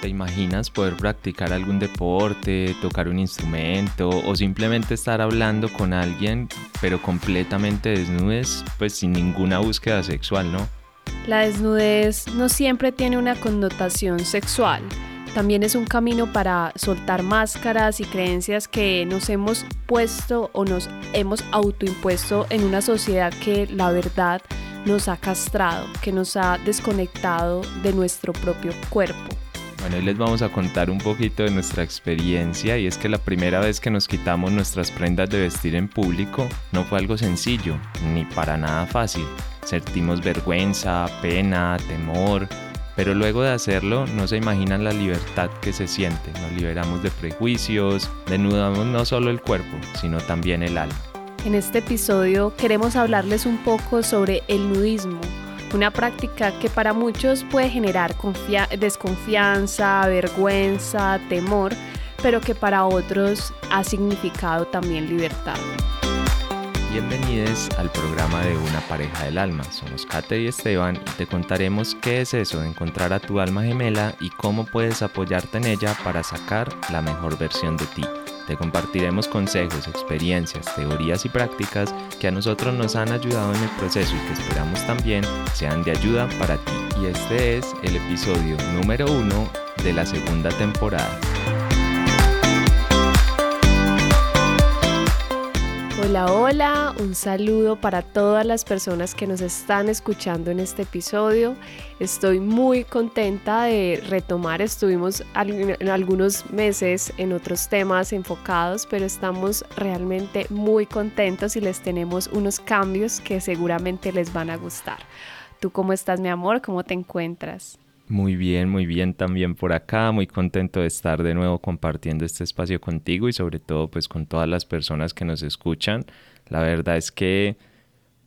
¿Te imaginas poder practicar algún deporte, tocar un instrumento o simplemente estar hablando con alguien pero completamente desnudes, pues sin ninguna búsqueda sexual, ¿no? La desnudez no siempre tiene una connotación sexual. También es un camino para soltar máscaras y creencias que nos hemos puesto o nos hemos autoimpuesto en una sociedad que la verdad nos ha castrado, que nos ha desconectado de nuestro propio cuerpo. Hoy les vamos a contar un poquito de nuestra experiencia y es que la primera vez que nos quitamos nuestras prendas de vestir en público no fue algo sencillo, ni para nada fácil. Sentimos vergüenza, pena, temor, pero luego de hacerlo no se imaginan la libertad que se siente. Nos liberamos de prejuicios, denudamos no solo el cuerpo, sino también el alma. En este episodio queremos hablarles un poco sobre el nudismo, una práctica que para muchos puede generar desconfianza, vergüenza, temor, pero que para otros ha significado también libertad. Bienvenidos al programa de Una pareja del alma. Somos Kate y Esteban y te contaremos qué es eso de encontrar a tu alma gemela y cómo puedes apoyarte en ella para sacar la mejor versión de ti. Te compartiremos consejos, experiencias, teorías y prácticas que a nosotros nos han ayudado en el proceso y que esperamos también sean de ayuda para ti. Y este es el episodio número uno de la segunda temporada. Hola, hola, un saludo para todas las personas que nos están escuchando en este episodio. Estoy muy contenta de retomar, estuvimos algunos meses en otros temas enfocados, pero estamos realmente muy contentos y les tenemos unos cambios que seguramente les van a gustar. ¿Tú cómo estás, mi amor? ¿Cómo te encuentras? Muy bien, muy bien también por acá, muy contento de estar de nuevo compartiendo este espacio contigo y sobre todo pues con todas las personas que nos escuchan. La verdad es que,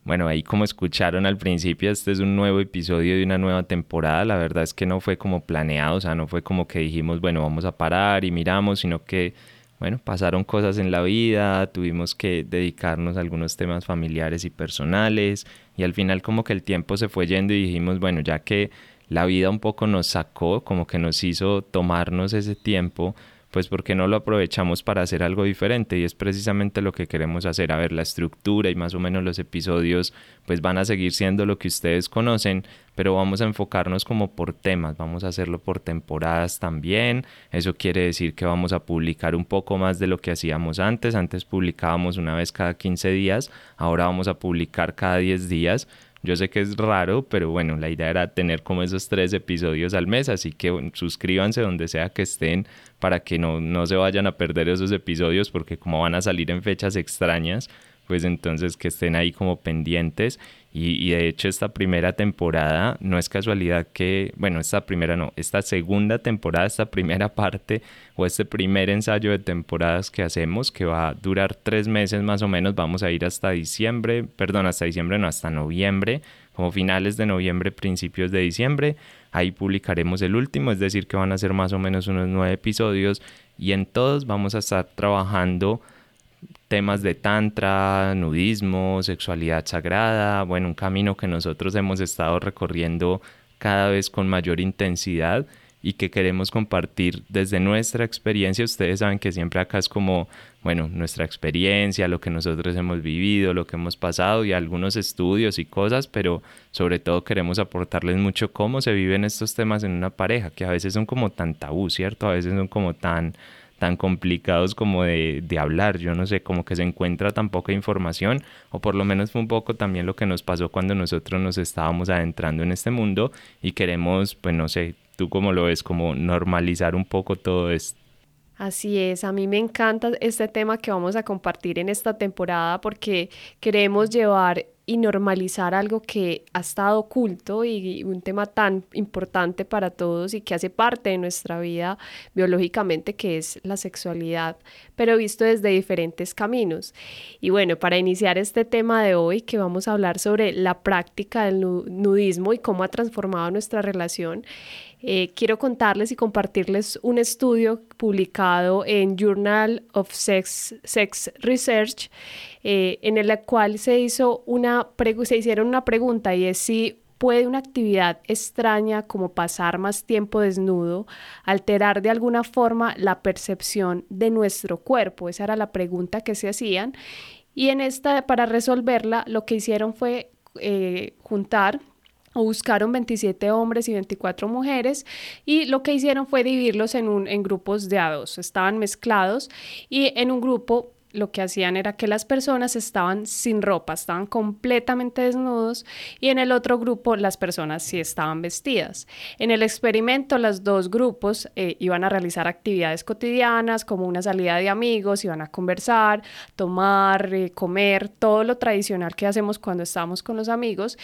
bueno, ahí como escucharon al principio, este es un nuevo episodio de una nueva temporada. La verdad es que no fue como planeado, o sea, no fue como que dijimos, bueno, vamos a parar y miramos, sino que, bueno, pasaron cosas en la vida, tuvimos que dedicarnos a algunos temas familiares y personales y al final como que el tiempo se fue yendo y dijimos, bueno, ya que la vida un poco nos sacó, como que nos hizo tomarnos ese tiempo, pues porque no lo aprovechamos para hacer algo diferente y es precisamente lo que queremos hacer. A ver, la estructura y más o menos los episodios pues van a seguir siendo lo que ustedes conocen, pero vamos a enfocarnos como por temas, vamos a hacerlo por temporadas también. Eso quiere decir que vamos a publicar un poco más de lo que hacíamos antes. Antes publicábamos una vez cada 15 días, ahora vamos a publicar cada 10 días yo sé que es raro, pero bueno, la idea era tener como esos tres episodios al mes, así que suscríbanse donde sea que estén para que no, no se vayan a perder esos episodios, porque como van a salir en fechas extrañas, pues entonces que estén ahí como pendientes. Y, de hecho esta primera temporada no es casualidad que, bueno, esta primera no, esta segunda temporada, esta primera parte o este primer ensayo de temporadas que hacemos, que va a durar tres meses más o menos, vamos a ir hasta diciembre, perdón, hasta diciembre, no, hasta noviembre, como finales de noviembre, principios de diciembre. Ahí publicaremos el último, es decir, que van a ser más o menos unos nueve episodios y en todos vamos a estar trabajando temas de tantra, nudismo, sexualidad sagrada, bueno, un camino que nosotros hemos estado recorriendo cada vez con mayor intensidad y que queremos compartir desde nuestra experiencia. Ustedes saben que siempre acá es como, bueno, nuestra experiencia, lo que nosotros hemos vivido, lo que hemos pasado y algunos estudios y cosas, pero sobre todo queremos aportarles mucho cómo se viven estos temas en una pareja, que a veces son como tan tabú, ¿cierto? A veces son como tan tan complicados como de, hablar. Yo no sé, como que se encuentra tan poca información, o por lo menos fue un poco también lo que nos pasó cuando nosotros nos estábamos adentrando en este mundo y queremos, pues no sé, tú cómo lo ves, como normalizar un poco todo esto. Así es, a mí me encanta este tema que vamos a compartir en esta temporada porque queremos llevar y normalizar algo que ha estado oculto y un tema tan importante para todos y que hace parte de nuestra vida biológicamente, que es la sexualidad, pero visto desde diferentes caminos. Y bueno, para iniciar este tema de hoy, que vamos a hablar sobre la práctica del nudismo y cómo ha transformado nuestra relación, eh, quiero contarles y compartirles un estudio publicado en Journal of Sex, Sex Research, eh, en el cual se, hizo una se hicieron una pregunta y es si ¿puede una actividad extraña como pasar más tiempo desnudo alterar de alguna forma la percepción de nuestro cuerpo? Esa era la pregunta que se hacían. Y en esta, para resolverla, lo que hicieron fue eh, juntar o buscaron 27 hombres y 24 mujeres y lo que hicieron fue dividirlos en, en grupos de a dos, estaban mezclados y en un grupo lo que hacían era que las personas estaban sin ropa, estaban completamente desnudos y en el otro grupo las personas sí estaban vestidas. En el experimento los dos grupos eh, iban a realizar actividades cotidianas como una salida de amigos, iban a conversar, tomar, eh, comer, todo lo tradicional que hacemos cuando estamos con los amigos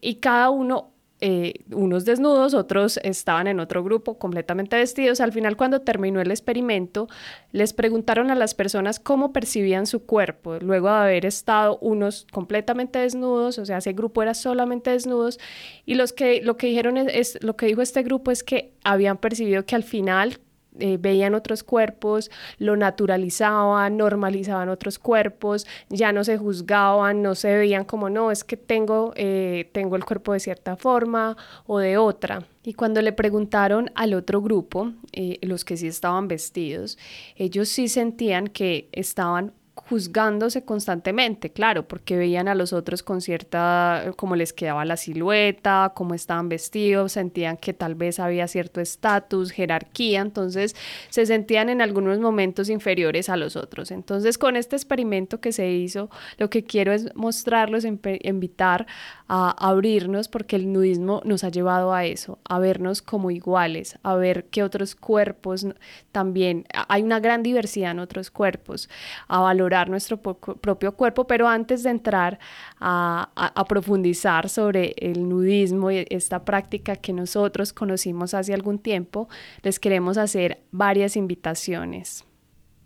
y cada uno eh, unos desnudos, otros estaban en otro grupo completamente vestidos. Al final, cuando terminó el experimento, les preguntaron a las personas cómo percibían su cuerpo, luego de haber estado unos completamente desnudos, o sea, ese grupo era solamente desnudos, y los que, lo que dijeron es, lo que dijo este grupo es que habían percibido que al final eh, veían otros cuerpos, lo naturalizaban, normalizaban otros cuerpos, ya no se juzgaban, no se veían como, no, es que tengo, eh, tengo el cuerpo de cierta forma o de otra. Y cuando le preguntaron al otro grupo, eh, los que sí estaban vestidos, ellos sí sentían que estaban juzgándose constantemente, claro, porque veían a los otros con cierta, como les quedaba la silueta, cómo estaban vestidos, sentían que tal vez había cierto estatus, jerarquía, entonces se sentían en algunos momentos inferiores a los otros. Entonces, con este experimento que se hizo, lo que quiero es mostrarlos, invitar a abrirnos, porque el nudismo nos ha llevado a eso, a vernos como iguales, a ver que otros cuerpos también, hay una gran diversidad en otros cuerpos, a valorar nuestro propio cuerpo, pero antes de entrar a, a, profundizar sobre el nudismo y esta práctica que nosotros conocimos hace algún tiempo, les queremos hacer varias invitaciones.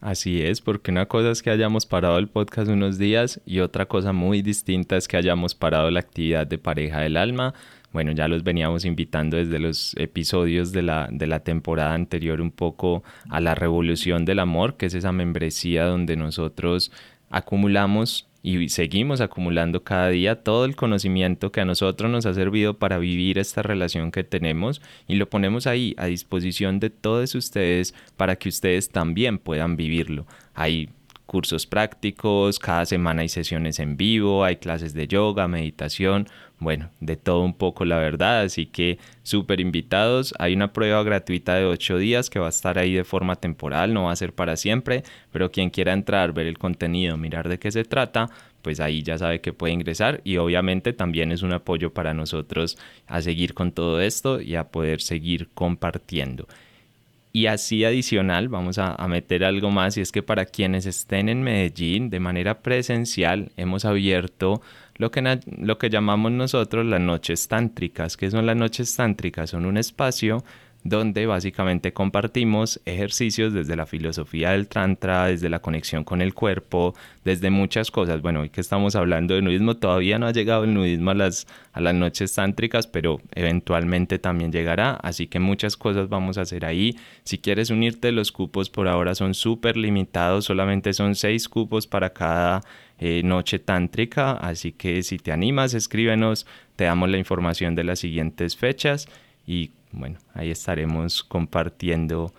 Así es, porque una cosa es que hayamos parado el podcast unos días y otra cosa muy distinta es que hayamos parado la actividad de pareja del alma bueno, ya los veníamos invitando desde los episodios de la, de la temporada anterior un poco a la revolución del amor, que es esa membresía donde nosotros acumulamos y seguimos acumulando cada día todo el conocimiento que a nosotros nos ha servido para vivir esta relación que tenemos y lo ponemos ahí a disposición de todos ustedes para que ustedes también puedan vivirlo. Hay cursos prácticos, cada semana hay sesiones en vivo, hay clases de yoga, meditación, bueno, de todo un poco la verdad, así que súper invitados. Hay una prueba gratuita de 8 días que va a estar ahí de forma temporal, no va a ser para siempre, pero quien quiera entrar, ver el contenido, mirar de qué se trata, pues ahí ya sabe que puede ingresar y obviamente también es un apoyo para nosotros a seguir con todo esto y a poder seguir compartiendo. Y así adicional, vamos a, meter algo más, y es que para quienes estén en Medellín de manera presencial, hemos abierto lo que, lo que llamamos nosotros las noches tántricas. ¿Qué son las noches tántricas? Son un espacio donde básicamente compartimos ejercicios desde la filosofía del Tantra, desde la conexión con el cuerpo, desde muchas cosas. Bueno, hoy que estamos hablando de nudismo, todavía no ha llegado el nudismo a las, a las noches tántricas, pero eventualmente también llegará, así que muchas cosas vamos a hacer ahí. Si quieres unirte, los cupos por ahora son súper limitados, solamente son seis cupos para cada eh, noche tántrica, así que si te animas, escríbenos, te damos la información de las siguientes fechas y bueno, ahí estaremos compartiendo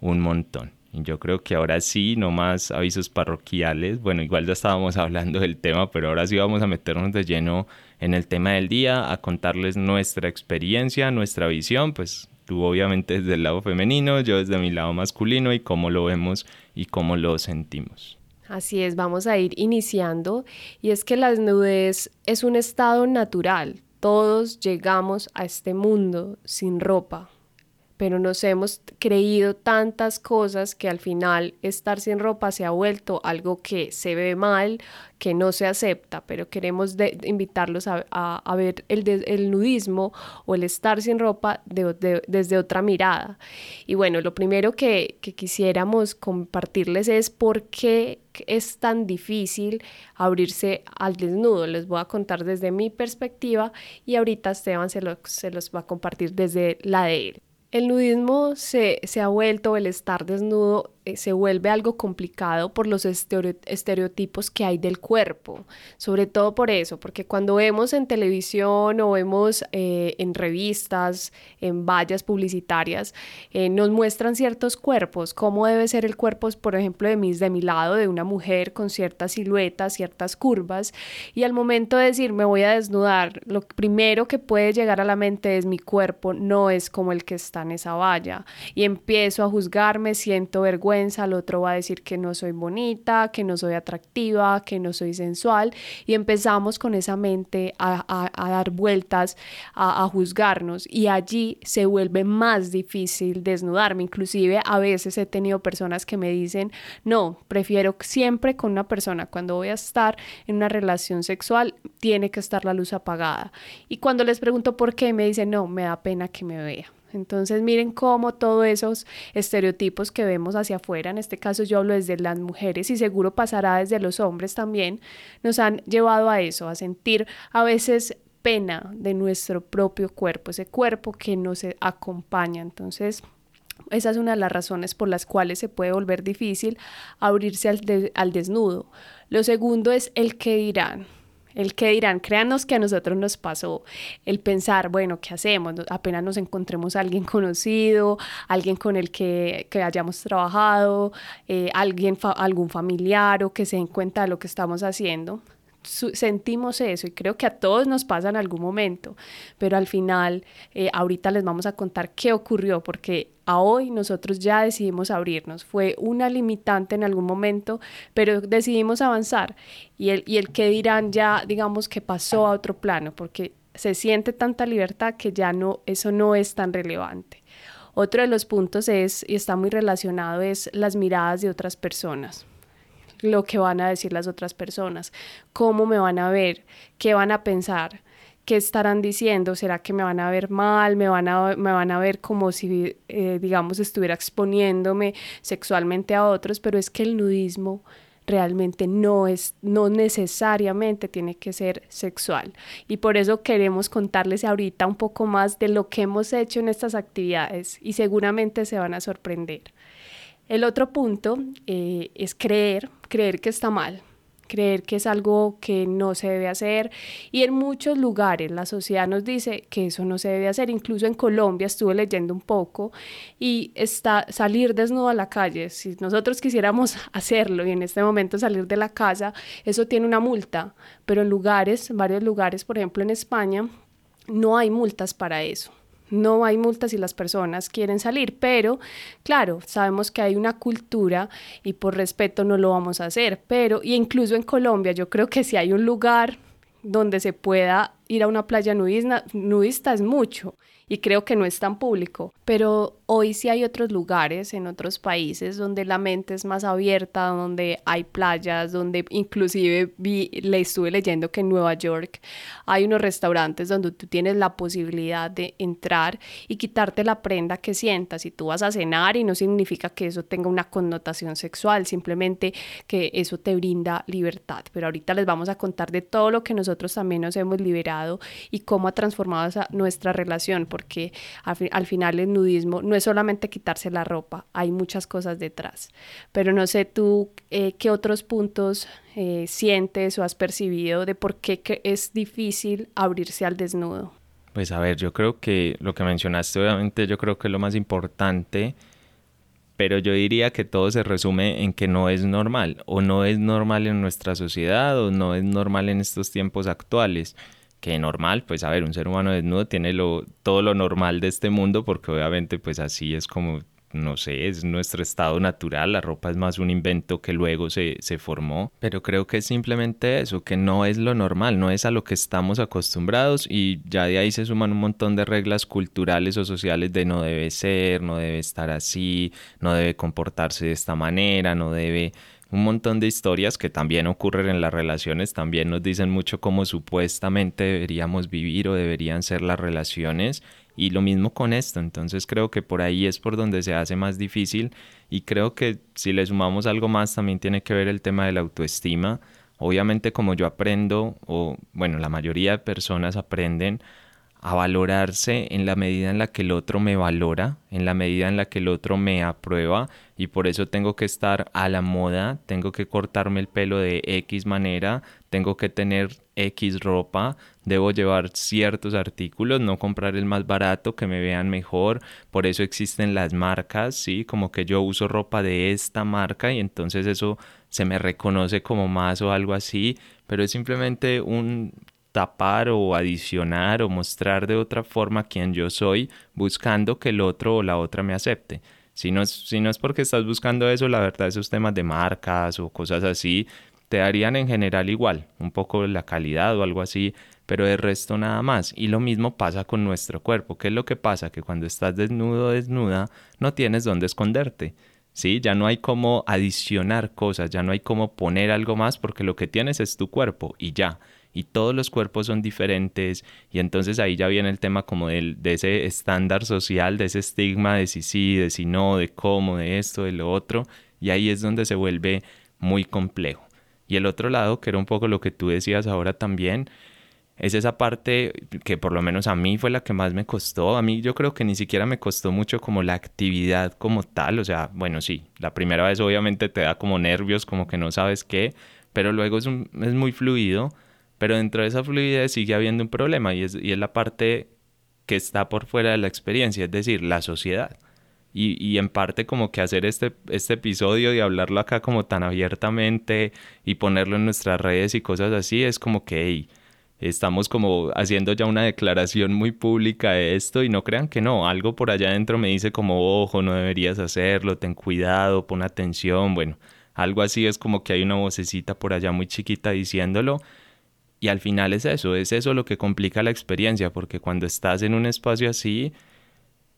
un montón. Y yo creo que ahora sí, no más avisos parroquiales. Bueno, igual ya estábamos hablando del tema, pero ahora sí vamos a meternos de lleno en el tema del día, a contarles nuestra experiencia, nuestra visión, pues tú obviamente desde el lado femenino, yo desde mi lado masculino y cómo lo vemos y cómo lo sentimos. Así es, vamos a ir iniciando y es que la desnudez es un estado natural, todos llegamos a este mundo sin ropa, pero nos hemos creído tantas cosas que al final estar sin ropa se ha vuelto algo que se ve mal, que no se acepta, pero queremos invitarlos a, ver el, nudismo o el estar sin ropa desde otra mirada. Y bueno, lo primero que, que quisiéramos compartirles es por qué es tan difícil abrirse al desnudo. Les voy a contar desde mi perspectiva y ahorita Esteban se, se los va a compartir desde la de él. El nudismo se, se ha vuelto, el estar desnudo se vuelve algo complicado por los estereotipos que hay del cuerpo, sobre todo por eso, porque cuando vemos en televisión o vemos eh, en revistas, en vallas publicitarias, eh, nos muestran ciertos cuerpos, cómo debe ser el cuerpo, por ejemplo, de, de mi lado, de una mujer con ciertas siluetas, ciertas curvas, y al momento de decir me voy a desnudar, lo primero que puede llegar a la mente es mi cuerpo no es como el que está en esa valla, y empiezo a juzgarme, siento vergüenza, el otro va a decir que no soy bonita, que no soy atractiva, que no soy sensual, y empezamos con esa mente a, dar vueltas, a, a juzgarnos, y allí se vuelve más difícil desnudarme, inclusive a veces he tenido personas que me dicen, no, prefiero siempre con una persona, cuando voy a estar en una relación sexual, tiene que estar la luz apagada. Y cuando les pregunto por qué, me dicen, no, me da pena que me vea. Entonces miren cómo todos esos estereotipos que vemos hacia afuera, en este caso yo hablo desde las mujeres y seguro pasará desde los hombres también, nos han llevado a eso, a sentir a veces pena de nuestro propio cuerpo, ese cuerpo que nos acompaña. Entonces, esa es una de las razones por las cuales se puede volver difícil abrirse al, al desnudo. Lo segundo es el que dirán. El que dirán, créanos que a nosotros nos pasó el pensar, bueno, ¿qué hacemos? Apenas nos encontremos a alguien conocido, alguien con el que, que hayamos trabajado, eh, alguien, algún familiar o que se den cuenta de lo que estamos haciendo sentimos eso y creo que a todos nos pasa en algún momento, pero al final eh, ahorita les vamos a contar qué ocurrió porque a hoy nosotros ya decidimos abrirnos. Fue una limitante en algún momento, pero decidimos avanzar y el, y el que dirán ya digamos que pasó a otro plano porque se siente tanta libertad que ya no, eso no es tan relevante. Otro de los puntos es, y está muy relacionado, es las miradas de otras personas lo que van a decir las otras personas, cómo me van a ver, qué van a pensar, qué estarán diciendo, será que me van a ver mal, me van a, me van a ver como si, eh, digamos, estuviera exponiéndome sexualmente a otros, pero es que el nudismo realmente no es no necesariamente tiene que ser sexual y por eso queremos contarles ahorita un poco más de lo que hemos hecho en estas actividades y seguramente se van a sorprender. El otro punto eh, es creer, creer que está mal, creer que es algo que no se debe hacer. Y en muchos lugares la sociedad nos dice que eso no se debe hacer, incluso en Colombia estuve leyendo un poco y está salir desnudo a la calle, si nosotros quisiéramos hacerlo y en este momento salir de la casa, eso tiene una multa, pero en lugares, varios lugares, por ejemplo en España, no hay multas para eso no hay multas si las personas quieren salir, pero claro, sabemos que hay una cultura y por respeto no lo vamos a hacer, pero y incluso en Colombia yo creo que si hay un lugar donde se pueda ir a una playa nudista, nudista es mucho y creo que no es tan público, pero hoy sí hay otros lugares en otros países donde la mente es más abierta, donde hay playas, donde inclusive vi, le estuve leyendo que en Nueva York hay unos restaurantes donde tú tienes la posibilidad de entrar y quitarte la prenda que sientas y tú vas a cenar y no significa que eso tenga una connotación sexual, simplemente que eso te brinda libertad. Pero ahorita les vamos a contar de todo lo que nosotros también nos hemos liberado y cómo ha transformado nuestra relación porque al, final el nudismo no es solamente quitarse la ropa, hay muchas cosas detrás. Pero no sé tú eh, qué otros puntos eh, sientes o has percibido de por qué es difícil abrirse al desnudo. Pues a ver, yo creo que lo que mencionaste obviamente yo creo que es lo más importante, pero yo diría que todo se resume en que no es normal o no es normal en nuestra sociedad o no es normal en estos tiempos actuales que normal, pues a ver, un ser humano desnudo tiene lo, todo lo normal de este mundo porque obviamente pues así es como, no sé, es nuestro estado natural, la ropa es más un invento que luego se, se formó, pero creo que es simplemente eso, que no es lo normal, no es a lo que estamos acostumbrados y ya de ahí se suman un montón de reglas culturales o sociales de no debe ser, no debe estar así, no debe comportarse de esta manera, no debe un montón de historias que también ocurren en las relaciones, también nos dicen mucho cómo supuestamente deberíamos vivir o deberían ser las relaciones y lo mismo con esto, entonces creo que por ahí es por donde se hace más difícil y creo que si le sumamos algo más también tiene que ver el tema de la autoestima, obviamente como yo aprendo o bueno la mayoría de personas aprenden a valorarse en la medida en la que el otro me valora, en la medida en la que el otro me aprueba y por eso tengo que estar a la moda, tengo que cortarme el pelo de X manera, tengo que tener X ropa, debo llevar ciertos artículos, no comprar el más barato, que me vean mejor, por eso existen las marcas, ¿sí? Como que yo uso ropa de esta marca y entonces eso se me reconoce como más o algo así, pero es simplemente un tapar o adicionar o mostrar de otra forma quién yo soy, buscando que el otro o la otra me acepte. Si no, es, si no es porque estás buscando eso, la verdad esos temas de marcas o cosas así te darían en general igual, un poco la calidad o algo así, pero de resto nada más. Y lo mismo pasa con nuestro cuerpo. ¿Qué es lo que pasa? Que cuando estás desnudo o desnuda, no tienes dónde esconderte. ¿sí? Ya no hay como adicionar cosas, ya no hay como poner algo más porque lo que tienes es tu cuerpo y ya y todos los cuerpos son diferentes y entonces ahí ya viene el tema como del, de ese estándar social, de ese estigma de si sí, de si no, de cómo, de esto, de lo otro y ahí es donde se vuelve muy complejo. Y el otro lado, que era un poco lo que tú decías ahora también, es esa parte que por lo menos a mí fue la que más me costó. A mí yo creo que ni siquiera me costó mucho como la actividad como tal. O sea, bueno, sí, la primera vez obviamente te da como nervios, como que no sabes qué, pero luego es, es muy fluido pero dentro de esa fluidez sigue habiendo un problema y es, y es la parte que está por fuera de la experiencia, es decir, la sociedad. Y, y, en parte como que hacer este, este episodio y hablarlo acá como tan abiertamente y ponerlo en nuestras redes y cosas así, es como que estamos como haciendo ya una declaración muy pública de esto y no crean que no, algo por allá adentro me dice como, ojo, no deberías hacerlo, ten cuidado, pon atención, bueno, algo así es como que hay una vocecita por allá muy chiquita diciéndolo y al final es eso, es eso lo que complica la experiencia, porque cuando estás en un espacio así,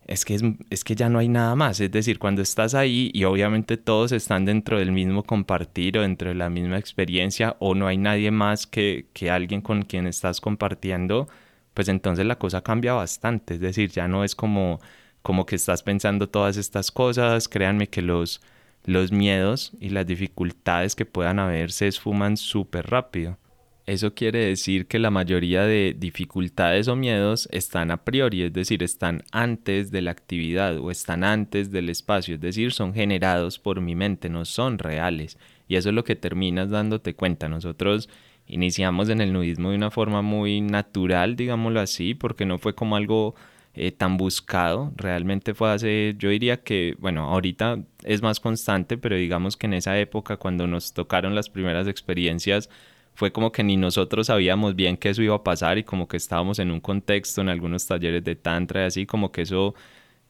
es que, es, que ya no hay nada más. Es decir, cuando estás ahí y obviamente todos están dentro del mismo compartir o dentro de la misma experiencia o no hay nadie más que, que alguien con quien estás compartiendo, pues entonces la cosa cambia bastante. Es decir, ya no es como, como que estás pensando todas estas cosas. Créanme que los, los miedos y las dificultades que puedan haber se esfuman súper rápido. Eso quiere decir que la mayoría de dificultades o miedos están a priori, es decir, están antes de la actividad o están antes del espacio, es decir, son generados por mi mente, no son reales. Y eso es lo que terminas dándote cuenta. Nosotros iniciamos en el nudismo de una forma muy natural, digámoslo así, porque no fue como algo eh, tan buscado. Realmente fue hace, yo diría que, bueno, ahorita es más constante, pero digamos que en esa época cuando nos tocaron las primeras experiencias, fue como que ni nosotros sabíamos bien que eso iba a pasar y como que estábamos en un contexto en algunos talleres de tantra y así como que eso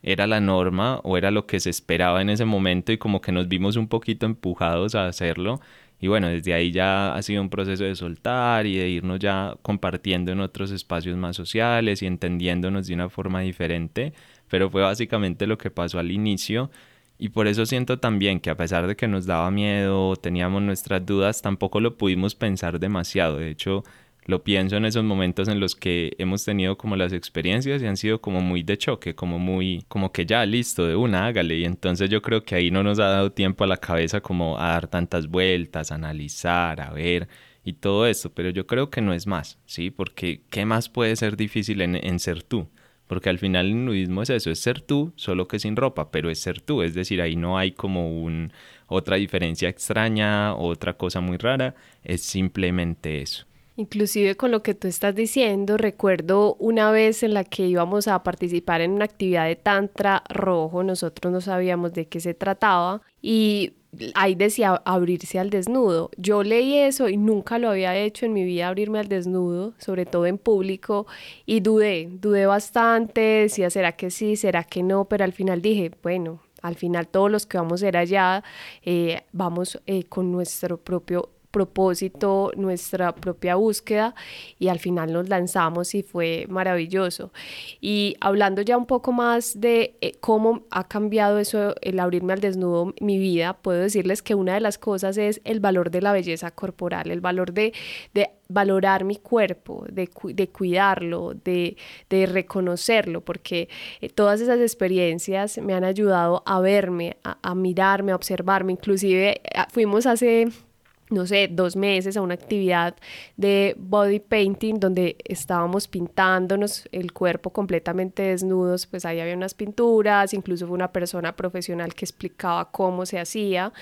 era la norma o era lo que se esperaba en ese momento y como que nos vimos un poquito empujados a hacerlo. Y bueno, desde ahí ya ha sido un proceso de soltar y de irnos ya compartiendo en otros espacios más sociales y entendiéndonos de una forma diferente, pero fue básicamente lo que pasó al inicio y por eso siento también que a pesar de que nos daba miedo, teníamos nuestras dudas, tampoco lo pudimos pensar demasiado. De hecho, lo pienso en esos momentos en los que hemos tenido como las experiencias y han sido como muy de choque, como muy, como que ya listo, de una, hágale. Y entonces yo creo que ahí no nos ha dado tiempo a la cabeza como a dar tantas vueltas, a analizar, a ver y todo eso. Pero yo creo que no es más, ¿sí? Porque ¿qué más puede ser difícil en, en ser tú? Porque al final el nudismo es eso, es ser tú, solo que sin ropa, pero es ser tú, es decir, ahí no hay como un, otra diferencia extraña, otra cosa muy rara, es simplemente eso. Inclusive con lo que tú estás diciendo, recuerdo una vez en la que íbamos a participar en una actividad de tantra rojo, nosotros no sabíamos de qué se trataba y ahí decía abrirse al desnudo. Yo leí eso y nunca lo había hecho en mi vida abrirme al desnudo, sobre todo en público, y dudé, dudé bastante, decía, ¿será que sí, será que no? Pero al final dije, bueno, al final todos los que vamos a ir allá eh, vamos eh, con nuestro propio propósito, nuestra propia búsqueda y al final nos lanzamos y fue maravilloso. Y hablando ya un poco más de eh, cómo ha cambiado eso, el abrirme al desnudo mi vida, puedo decirles que una de las cosas es el valor de la belleza corporal, el valor de, de valorar mi cuerpo, de, de cuidarlo, de, de, reconocerlo, porque eh, todas esas experiencias me han ayudado a verme, a, a mirarme, a observarme. Inclusive fuimos hace no sé, dos meses a una actividad de body painting donde estábamos pintándonos el cuerpo completamente desnudos, pues ahí había unas pinturas, incluso fue una persona profesional que explicaba cómo se hacía.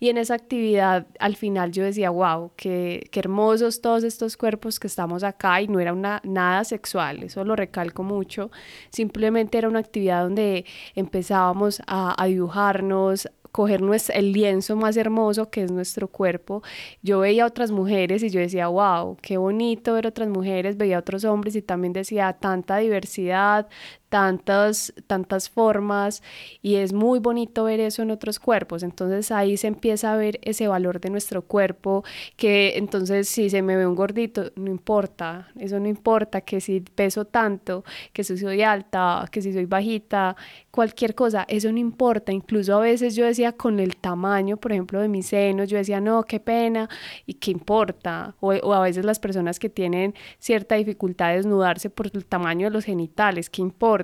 Y en esa actividad al final yo decía, wow, qué, qué hermosos todos estos cuerpos que estamos acá y no era una, nada sexual, eso lo recalco mucho, simplemente era una actividad donde empezábamos a, a dibujarnos, coger el lienzo más hermoso que es nuestro cuerpo. Yo veía a otras mujeres y yo decía, wow, qué bonito ver otras mujeres, veía a otros hombres y también decía, tanta diversidad, tantas, tantas formas y es muy bonito ver eso en otros cuerpos. Entonces ahí se empieza a ver ese valor de nuestro cuerpo, que entonces si se me ve un gordito, no importa, eso no importa, que si peso tanto, que si soy alta, que si soy bajita, cualquier cosa, eso no importa. Incluso a veces yo decía con el tamaño, por ejemplo, de mis senos, yo decía, no, qué pena, y qué importa. O, o a veces las personas que tienen cierta dificultad de desnudarse por el tamaño de los genitales, qué importa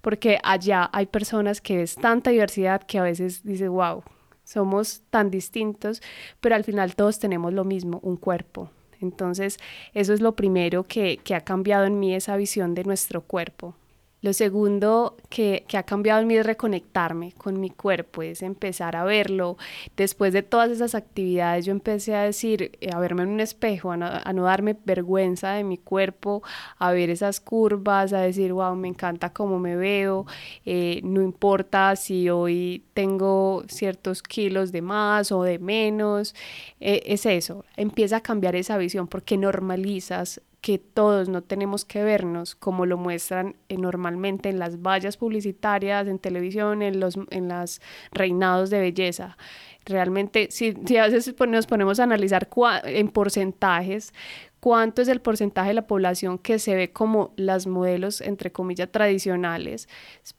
porque allá hay personas que es tanta diversidad que a veces dice, wow, somos tan distintos, pero al final todos tenemos lo mismo, un cuerpo. Entonces, eso es lo primero que, que ha cambiado en mí, esa visión de nuestro cuerpo. Lo segundo que, ha cambiado en mí es reconectarme con mi cuerpo, es empezar a verlo. Después de todas esas actividades yo empecé a decir, eh, a verme en un espejo, a no, darme vergüenza de mi cuerpo, a ver esas curvas, a decir, wow, me encanta cómo me veo, eh, no importa si hoy tengo ciertos kilos de más o de menos, eh, es eso, empieza a cambiar esa visión porque normalizas que todos no tenemos que vernos como lo muestran eh, normalmente en las vallas publicitarias, en televisión, en los en las reinados de belleza. Realmente, si, si a veces nos ponemos a analizar en porcentajes cuánto es el porcentaje de la población que se ve como las modelos, entre comillas, tradicionales,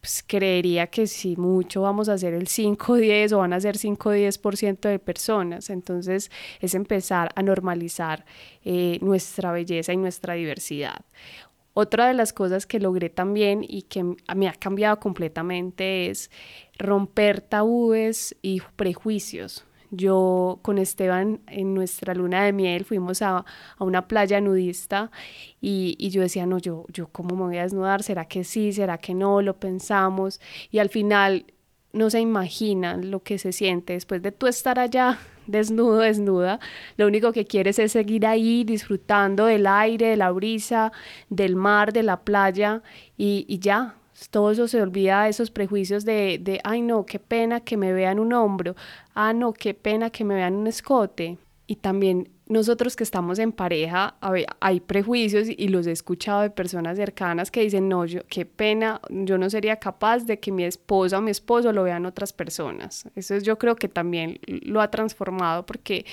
pues creería que si mucho vamos a ser el 5-10 o van a ser 5-10% de personas. Entonces es empezar a normalizar eh, nuestra belleza y nuestra diversidad. Otra de las cosas que logré también y que me ha cambiado completamente es romper tabúes y prejuicios. Yo con Esteban en nuestra luna de miel fuimos a, una playa nudista y, yo decía, no, yo, yo cómo me voy a desnudar, ¿será que sí? ¿Será que no? Lo pensamos y al final no se imaginan lo que se siente después de tú estar allá desnudo, desnuda. Lo único que quieres es seguir ahí disfrutando del aire, de la brisa, del mar, de la playa y, y ya, todo eso se olvida esos prejuicios de, de, ay no, qué pena que me vean un hombro, ah no, qué pena que me vean un escote. Y también nosotros que estamos en pareja, hay prejuicios y los he escuchado de personas cercanas que dicen, no, yo, qué pena, yo no sería capaz de que mi esposa o mi esposo lo vean otras personas. Eso es, yo creo que también lo ha transformado porque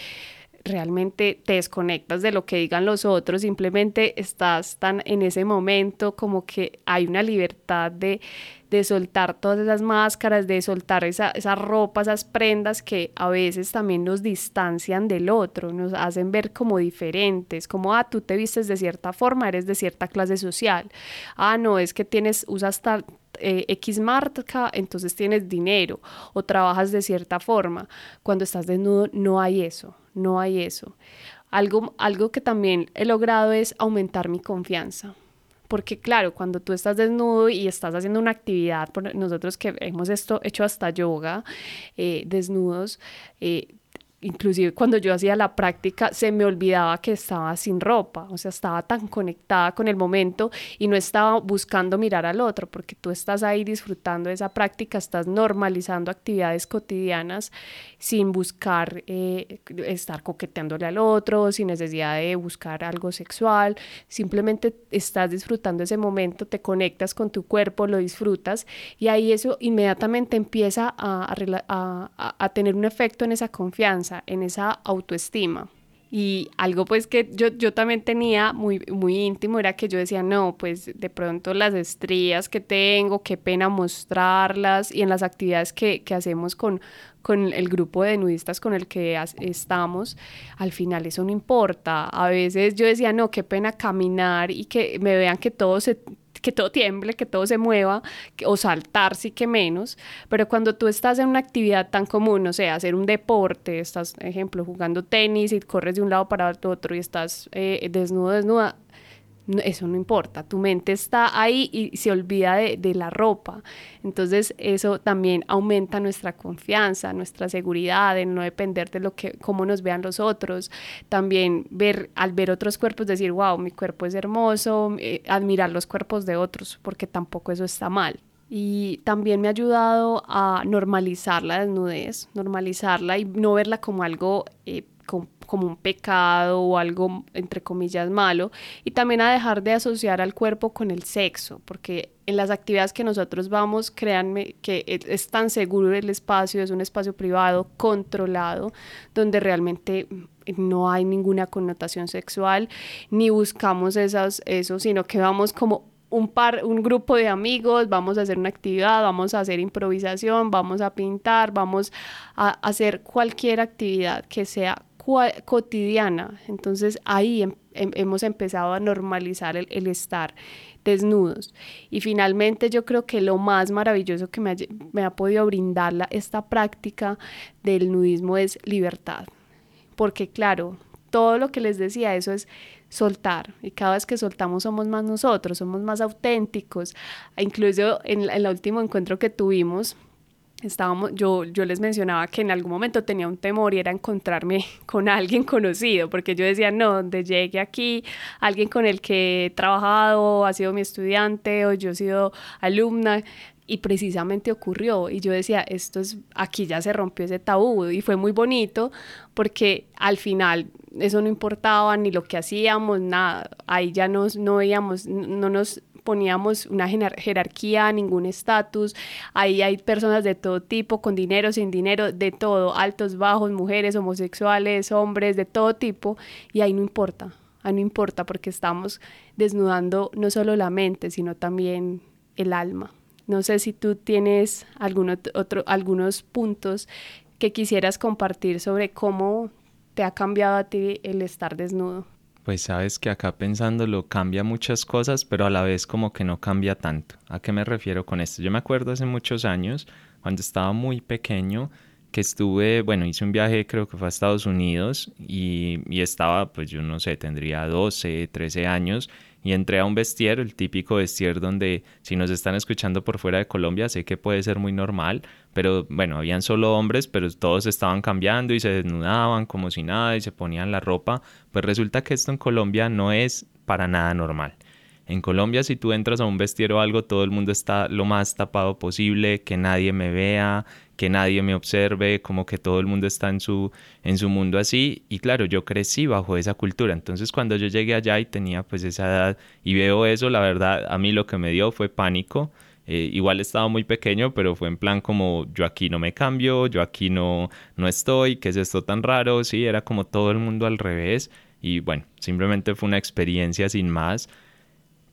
realmente te desconectas de lo que digan los otros, simplemente estás tan en ese momento como que hay una libertad de, de soltar todas esas máscaras, de soltar esa, esa ropa, esas prendas que a veces también nos distancian del otro, nos hacen ver como diferentes, como, ah, tú te vistes de cierta forma, eres de cierta clase social, ah, no, es que tienes, usas tal eh, X marca, entonces tienes dinero o trabajas de cierta forma. Cuando estás desnudo no hay eso, no hay eso. Algo, algo que también he logrado es aumentar mi confianza. Porque claro, cuando tú estás desnudo y estás haciendo una actividad, nosotros que hemos esto, hecho hasta yoga, eh, desnudos, eh, inclusive cuando yo hacía la práctica se me olvidaba que estaba sin ropa, o sea, estaba tan conectada con el momento y no estaba buscando mirar al otro, porque tú estás ahí disfrutando de esa práctica, estás normalizando actividades cotidianas sin buscar eh, estar coqueteándole al otro, sin necesidad de buscar algo sexual, simplemente estás disfrutando ese momento, te conectas con tu cuerpo, lo disfrutas y ahí eso inmediatamente empieza a, tener un efecto en esa confianza en esa autoestima. Y algo pues que yo, yo también tenía muy, muy íntimo era que yo decía, no, pues de pronto las estrías que tengo, qué pena mostrarlas y en las actividades que, que hacemos con, con el grupo de nudistas con el que estamos, al final eso no importa. A veces yo decía, no, qué pena caminar y que me vean que todo se que todo tiemble, que todo se mueva, o saltar sí que menos, pero cuando tú estás en una actividad tan común, o sea, hacer un deporte, estás, ejemplo, jugando tenis y corres de un lado para otro y estás eh, desnudo, desnuda, eso no importa, tu mente está ahí y se olvida de, la ropa. Entonces eso también aumenta nuestra confianza, nuestra seguridad, en no depender de lo que, cómo nos vean los otros. También ver, al ver otros cuerpos, decir, wow, mi cuerpo es hermoso, eh, admirar los cuerpos de otros, porque tampoco eso está mal. Y también me ha ayudado a normalizar la desnudez, normalizarla y no verla como algo eh, como un pecado o algo entre comillas malo y también a dejar de asociar al cuerpo con el sexo porque en las actividades que nosotros vamos créanme que es tan seguro el espacio es un espacio privado controlado donde realmente no hay ninguna connotación sexual ni buscamos esas eso sino que vamos como un par, un grupo de amigos, vamos a hacer una actividad, vamos a hacer improvisación, vamos a pintar, vamos a hacer cualquier actividad que sea cotidiana. Entonces ahí em, em, hemos empezado a normalizar el, estar desnudos. Y finalmente yo creo que lo más maravilloso que me ha, me ha podido brindar la, esta práctica del nudismo es libertad. Porque claro, todo lo que les decía, eso es soltar. Y cada vez que soltamos somos más nosotros, somos más auténticos. Incluso en, en el último encuentro que tuvimos, estábamos, yo, yo les mencionaba que en algún momento tenía un temor y era encontrarme con alguien conocido, porque yo decía, no, donde llegue aquí, alguien con el que he trabajado, ha sido mi estudiante o yo he sido alumna, y precisamente ocurrió y yo decía, esto es, aquí ya se rompió ese tabú y fue muy bonito porque al final eso no importaba ni lo que hacíamos, nada, ahí ya nos, no veíamos, no nos poníamos una jerarquía, ningún estatus. Ahí hay personas de todo tipo, con dinero, sin dinero, de todo, altos, bajos, mujeres, homosexuales, hombres, de todo tipo. Y ahí no importa, ahí no importa porque estamos desnudando no solo la mente, sino también el alma. No sé si tú tienes algún otro, algunos puntos que quisieras compartir sobre cómo te ha cambiado a ti el estar desnudo. Pues sabes que acá pensándolo cambia muchas cosas, pero a la vez como que no cambia tanto. ¿A qué me refiero con esto? Yo me acuerdo hace muchos años, cuando estaba muy pequeño, que estuve, bueno, hice un viaje creo que fue a Estados Unidos y, y estaba, pues yo no sé, tendría 12, 13 años y entré a un vestier, el típico vestier donde si nos están escuchando por fuera de Colombia, sé que puede ser muy normal, pero bueno, habían solo hombres, pero todos estaban cambiando y se desnudaban como si nada y se ponían la ropa, pues resulta que esto en Colombia no es para nada normal. En Colombia, si tú entras a un vestiero o algo, todo el mundo está lo más tapado posible, que nadie me vea, que nadie me observe, como que todo el mundo está en su, en su mundo así. Y claro, yo crecí bajo esa cultura. Entonces, cuando yo llegué allá y tenía pues esa edad y veo eso, la verdad, a mí lo que me dio fue pánico. Eh, igual estaba muy pequeño, pero fue en plan como yo aquí no me cambio, yo aquí no, no estoy, ¿qué es esto tan raro? Sí, era como todo el mundo al revés. Y bueno, simplemente fue una experiencia sin más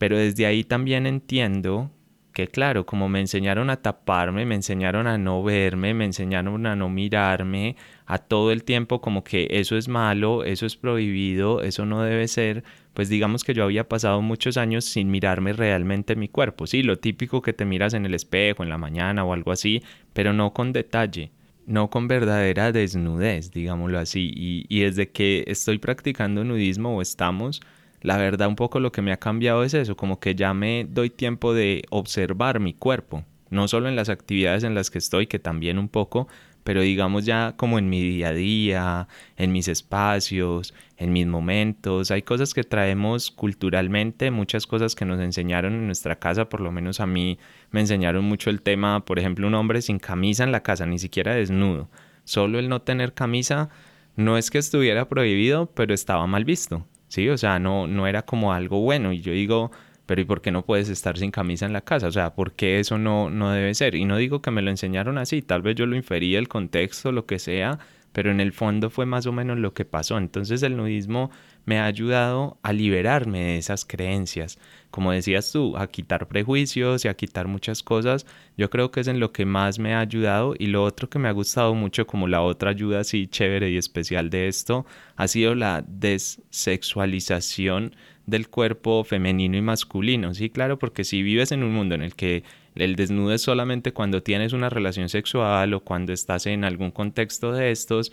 pero desde ahí también entiendo que claro, como me enseñaron a taparme, me enseñaron a no verme, me enseñaron a no mirarme, a todo el tiempo como que eso es malo, eso es prohibido, eso no debe ser, pues digamos que yo había pasado muchos años sin mirarme realmente mi cuerpo, sí, lo típico que te miras en el espejo en la mañana o algo así, pero no con detalle, no con verdadera desnudez, digámoslo así, y, y desde que estoy practicando nudismo o estamos, la verdad un poco lo que me ha cambiado es eso, como que ya me doy tiempo de observar mi cuerpo, no solo en las actividades en las que estoy, que también un poco, pero digamos ya como en mi día a día, en mis espacios, en mis momentos, hay cosas que traemos culturalmente, muchas cosas que nos enseñaron en nuestra casa, por lo menos a mí me enseñaron mucho el tema, por ejemplo, un hombre sin camisa en la casa, ni siquiera desnudo, solo el no tener camisa no es que estuviera prohibido, pero estaba mal visto. ¿Sí? O sea, no, no era como algo bueno. Y yo digo, pero ¿y por qué no puedes estar sin camisa en la casa? O sea, ¿por qué eso no, no debe ser? Y no digo que me lo enseñaron así, tal vez yo lo inferí el contexto, lo que sea, pero en el fondo fue más o menos lo que pasó. Entonces el nudismo me ha ayudado a liberarme de esas creencias, como decías tú, a quitar prejuicios y a quitar muchas cosas. Yo creo que es en lo que más me ha ayudado y lo otro que me ha gustado mucho como la otra ayuda así chévere y especial de esto ha sido la desexualización del cuerpo femenino y masculino. Sí, claro, porque si vives en un mundo en el que el desnudo es solamente cuando tienes una relación sexual o cuando estás en algún contexto de estos,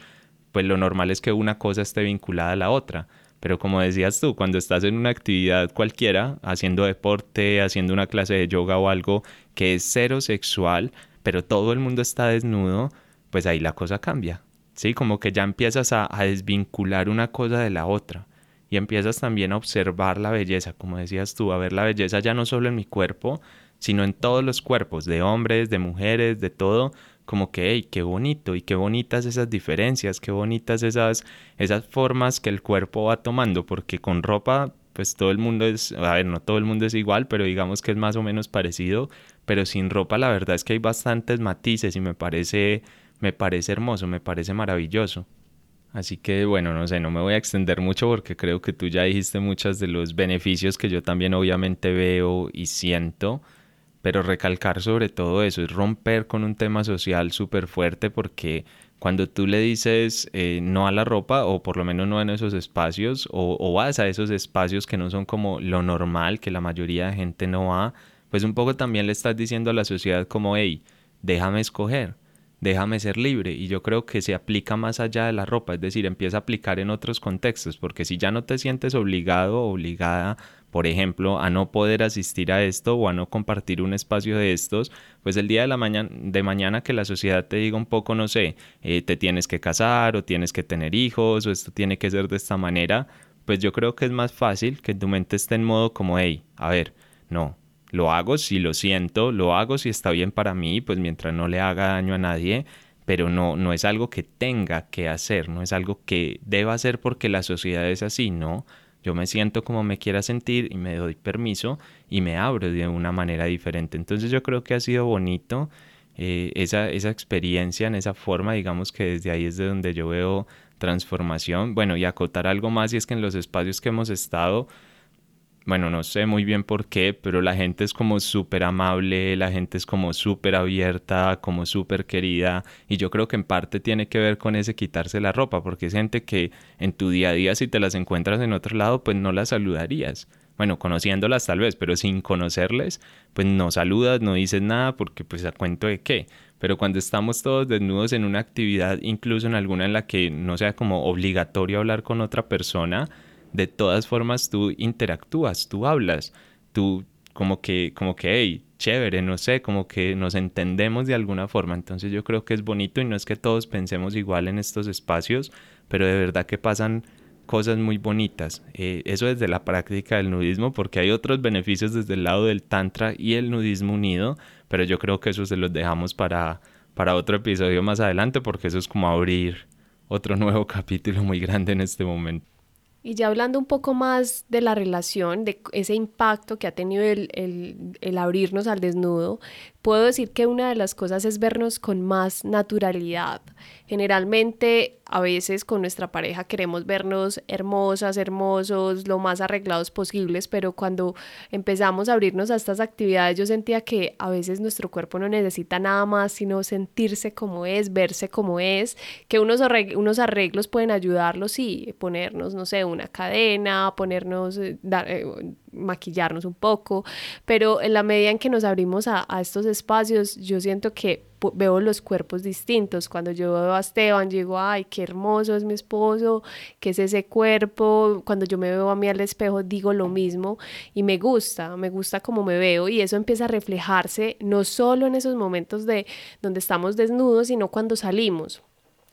pues lo normal es que una cosa esté vinculada a la otra. Pero como decías tú, cuando estás en una actividad cualquiera, haciendo deporte, haciendo una clase de yoga o algo que es cero sexual, pero todo el mundo está desnudo, pues ahí la cosa cambia. Sí, como que ya empiezas a, a desvincular una cosa de la otra y empiezas también a observar la belleza, como decías tú, a ver la belleza ya no solo en mi cuerpo, sino en todos los cuerpos, de hombres, de mujeres, de todo, como que, hey, qué bonito y qué bonitas esas diferencias, qué bonitas esas, esas formas que el cuerpo va tomando, porque con ropa, pues todo el mundo es, a ver, no todo el mundo es igual, pero digamos que es más o menos parecido, pero sin ropa la verdad es que hay bastantes matices y me parece, me parece hermoso, me parece maravilloso. Así que bueno, no sé, no me voy a extender mucho porque creo que tú ya dijiste muchos de los beneficios que yo también obviamente veo y siento, pero recalcar sobre todo eso es romper con un tema social súper fuerte porque cuando tú le dices eh, no a la ropa o por lo menos no en esos espacios o, o vas a esos espacios que no son como lo normal, que la mayoría de gente no va, pues un poco también le estás diciendo a la sociedad como, hey, déjame escoger déjame ser libre. Y yo creo que se aplica más allá de la ropa, es decir, empieza a aplicar en otros contextos, porque si ya no te sientes obligado o obligada, por ejemplo, a no poder asistir a esto o a no compartir un espacio de estos, pues el día de, la mañana, de mañana que la sociedad te diga un poco, no sé, eh, te tienes que casar o tienes que tener hijos o esto tiene que ser de esta manera, pues yo creo que es más fácil que tu mente esté en modo como, hey, a ver, no, lo hago si lo siento, lo hago si está bien para mí, pues mientras no le haga daño a nadie, pero no, no es algo que tenga que hacer, no es algo que deba hacer porque la sociedad es así, no. Yo me siento como me quiera sentir y me doy permiso y me abro de una manera diferente. Entonces yo creo que ha sido bonito eh, esa, esa experiencia en esa forma, digamos que desde ahí es de donde yo veo transformación. Bueno, y acotar algo más y es que en los espacios que hemos estado, bueno, no sé muy bien por qué, pero la gente es como súper amable, la gente es como súper abierta, como súper querida, y yo creo que en parte tiene que ver con ese quitarse la ropa, porque es gente que en tu día a día si te las encuentras en otro lado, pues no las saludarías. Bueno, conociéndolas tal vez, pero sin conocerles, pues no saludas, no dices nada, porque pues a cuento de qué. Pero cuando estamos todos desnudos en una actividad, incluso en alguna en la que no sea como obligatorio hablar con otra persona, de todas formas tú interactúas, tú hablas, tú como que, como que, hey, chévere, no sé, como que nos entendemos de alguna forma. Entonces yo creo que es bonito y no es que todos pensemos igual en estos espacios, pero de verdad que pasan cosas muy bonitas. Eh, eso desde la práctica del nudismo, porque hay otros beneficios desde el lado del tantra y el nudismo unido, pero yo creo que eso se los dejamos para, para otro episodio más adelante, porque eso es como abrir otro nuevo capítulo muy grande en este momento. Y ya hablando un poco más de la relación, de ese impacto que ha tenido el, el, el, abrirnos al desnudo, puedo decir que una de las cosas es vernos con más naturalidad. Generalmente a veces con nuestra pareja queremos vernos hermosas, hermosos, lo más arreglados posibles, pero cuando empezamos a abrirnos a estas actividades yo sentía que a veces nuestro cuerpo no necesita nada más sino sentirse como es, verse como es, que unos, arreglos, unos arreglos pueden ayudarlos, sí, ponernos, no sé, una cadena, ponernos, eh, eh, maquillarnos un poco, pero en la medida en que nos abrimos a, a estos espacios, yo siento que veo los cuerpos distintos. Cuando yo veo a Esteban, digo, ay, qué hermoso es mi esposo, qué es ese cuerpo. Cuando yo me veo a mí al espejo, digo lo mismo y me gusta, me gusta cómo me veo y eso empieza a reflejarse no solo en esos momentos de donde estamos desnudos, sino cuando salimos.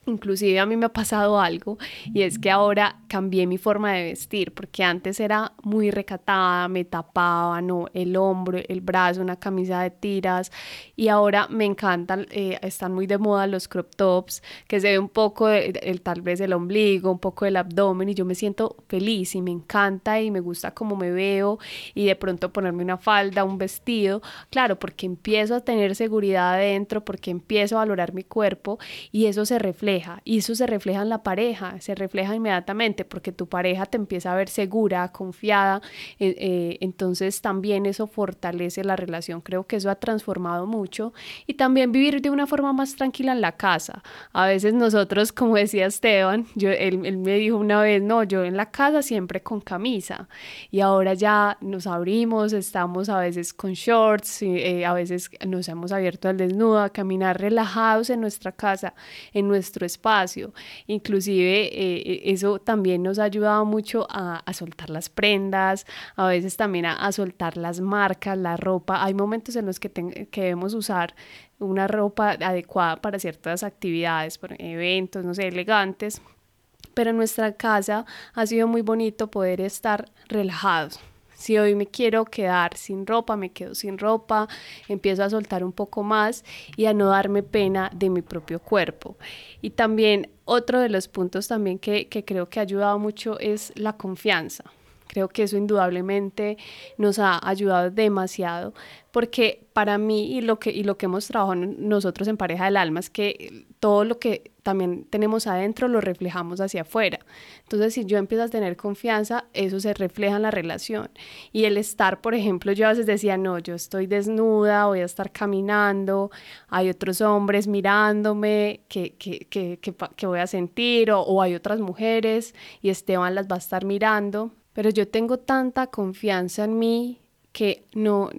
Inclusive a mí me ha pasado algo y es que ahora cambié mi forma de vestir porque antes era muy recatada, me tapaba, no, el hombro, el brazo, una camisa de tiras y ahora me encantan, eh, están muy de moda los crop tops que se ve un poco el, tal vez el ombligo, un poco el abdomen y yo me siento feliz y me encanta y me gusta cómo me veo y de pronto ponerme una falda, un vestido, claro, porque empiezo a tener seguridad adentro, porque empiezo a valorar mi cuerpo y eso se refleja y eso se refleja en la pareja, se refleja inmediatamente porque tu pareja te empieza a ver segura, confiada, eh, eh, entonces también eso fortalece la relación, creo que eso ha transformado mucho y también vivir de una forma más tranquila en la casa. A veces nosotros, como decía Esteban, yo, él, él me dijo una vez, no, yo en la casa siempre con camisa y ahora ya nos abrimos, estamos a veces con shorts, eh, a veces nos hemos abierto al desnudo, a caminar relajados en nuestra casa, en nuestro espacio. Inclusive eh, eh, eso también nos ha ayudado mucho a, soltar las prendas, a veces también a, soltar las marcas, la ropa. Hay momentos en los que, que debemos usar una ropa adecuada para ciertas actividades, por eventos, no sé, elegantes. Pero en nuestra casa ha sido muy bonito poder estar relajados, si hoy me quiero quedar sin ropa, me quedo sin ropa, empiezo a soltar un poco más y a no darme pena de mi propio cuerpo. Y también otro de los puntos también que, que creo que ha ayudado mucho es la confianza. Creo que eso indudablemente nos ha ayudado demasiado porque para mí y lo que, y lo que hemos trabajado nosotros en Pareja del Alma es que todo lo que también tenemos adentro lo reflejamos hacia afuera. Entonces, si yo empiezo a tener confianza, eso se refleja en la relación. Y el estar, por ejemplo, yo a veces decía, no, yo estoy desnuda, voy a estar caminando, hay otros hombres mirándome, que, que, que, que voy a sentir? O, o hay otras mujeres y Esteban las va a estar mirando pero yo tengo tanta confianza en mí que no,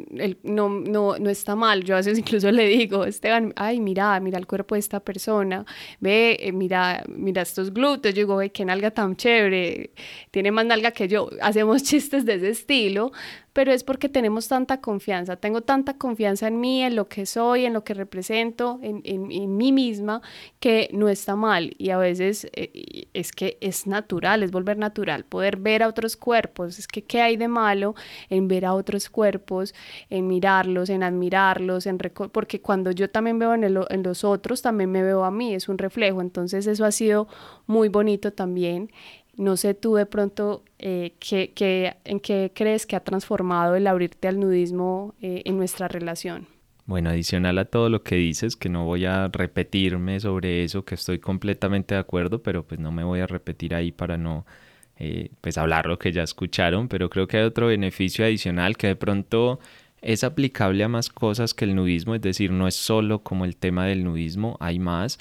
no, no, no está mal. Yo a veces incluso le digo, Esteban, ay, mira, mira el cuerpo de esta persona, ve, eh, mira, mira estos glúteos. Yo digo, ve, qué nalga tan chévere, tiene más nalga que yo. Hacemos chistes de ese estilo, pero es porque tenemos tanta confianza, tengo tanta confianza en mí, en lo que soy, en lo que represento, en, en, mí misma, que no está mal. Y a veces eh, es que es natural, es volver natural, poder ver a otros cuerpos. Es que, ¿qué hay de malo en ver a otros cuerpos, en mirarlos, en admirarlos, en porque cuando yo también veo en, en los otros, también me veo a mí, es un reflejo. Entonces eso ha sido muy bonito también. No sé tú de pronto eh, ¿qué, en qué crees que ha transformado el abrirte al nudismo eh, en nuestra relación. Bueno, adicional a todo lo que dices, que no voy a repetirme sobre eso, que estoy completamente de acuerdo, pero pues no me voy a repetir ahí para no eh, pues hablar lo que ya escucharon, pero creo que hay otro beneficio adicional que de pronto es aplicable a más cosas que el nudismo, es decir, no es solo como el tema del nudismo, hay más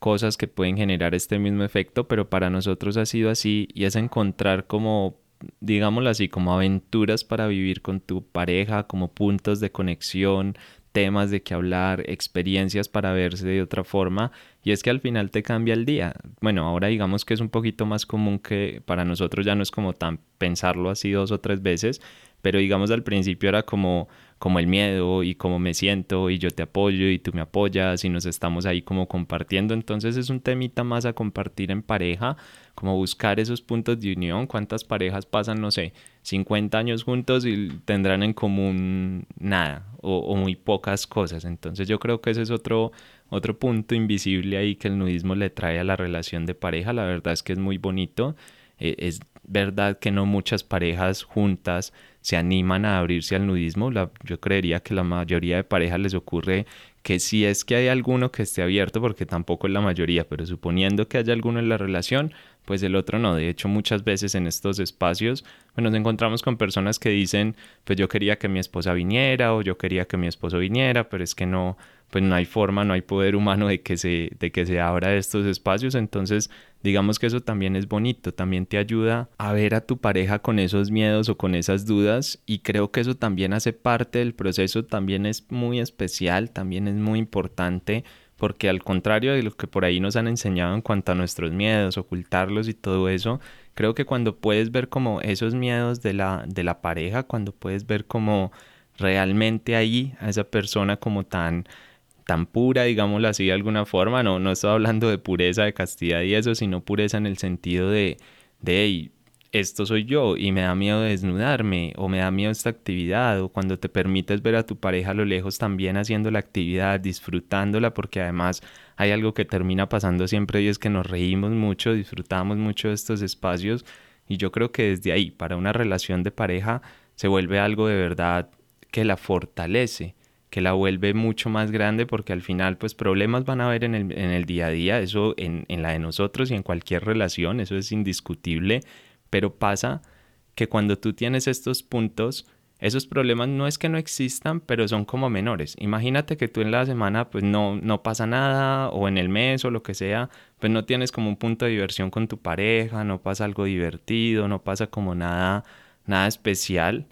cosas que pueden generar este mismo efecto, pero para nosotros ha sido así y es encontrar como, digámoslo así, como aventuras para vivir con tu pareja, como puntos de conexión, temas de que hablar, experiencias para verse de otra forma y es que al final te cambia el día. Bueno, ahora digamos que es un poquito más común que para nosotros ya no es como tan pensarlo así dos o tres veces, pero digamos al principio era como como el miedo y cómo me siento y yo te apoyo y tú me apoyas y nos estamos ahí como compartiendo. Entonces es un temita más a compartir en pareja, como buscar esos puntos de unión. ¿Cuántas parejas pasan, no sé, 50 años juntos y tendrán en común nada o, muy pocas cosas? Entonces yo creo que ese es otro, otro punto invisible ahí que el nudismo le trae a la relación de pareja. La verdad es que es muy bonito. Eh, es verdad que no muchas parejas juntas se animan a abrirse al nudismo. yo creería que la mayoría de parejas les ocurre que si es que hay alguno que esté abierto, porque tampoco es la mayoría, pero suponiendo que haya alguno en la relación, pues el otro no. De hecho, muchas veces en estos espacios pues nos encontramos con personas que dicen, pues yo quería que mi esposa viniera o yo quería que mi esposo viniera, pero es que no, pues no hay forma, no hay poder humano de que se, de que se abra estos espacios. Entonces, digamos que eso también es bonito, también te ayuda a ver a tu pareja con esos miedos o con esas dudas y creo que eso también hace parte del proceso, también es muy especial, también es muy importante porque al contrario de lo que por ahí nos han enseñado en cuanto a nuestros miedos, ocultarlos y todo eso, creo que cuando puedes ver como esos miedos de la, de la pareja, cuando puedes ver como realmente ahí a esa persona como tan tan pura, digámoslo así de alguna forma, no, no estoy hablando de pureza, de castidad y eso, sino pureza en el sentido de, de esto soy yo y me da miedo desnudarme o me da miedo esta actividad o cuando te permites ver a tu pareja a lo lejos también haciendo la actividad, disfrutándola porque además hay algo que termina pasando siempre y es que nos reímos mucho, disfrutamos mucho de estos espacios y yo creo que desde ahí para una relación de pareja se vuelve algo de verdad que la fortalece que la vuelve mucho más grande porque al final pues problemas van a haber en el, en el día a día, eso en, en la de nosotros y en cualquier relación, eso es indiscutible, pero pasa que cuando tú tienes estos puntos, esos problemas no es que no existan, pero son como menores. Imagínate que tú en la semana pues no, no pasa nada o en el mes o lo que sea, pues no tienes como un punto de diversión con tu pareja, no pasa algo divertido, no pasa como nada, nada especial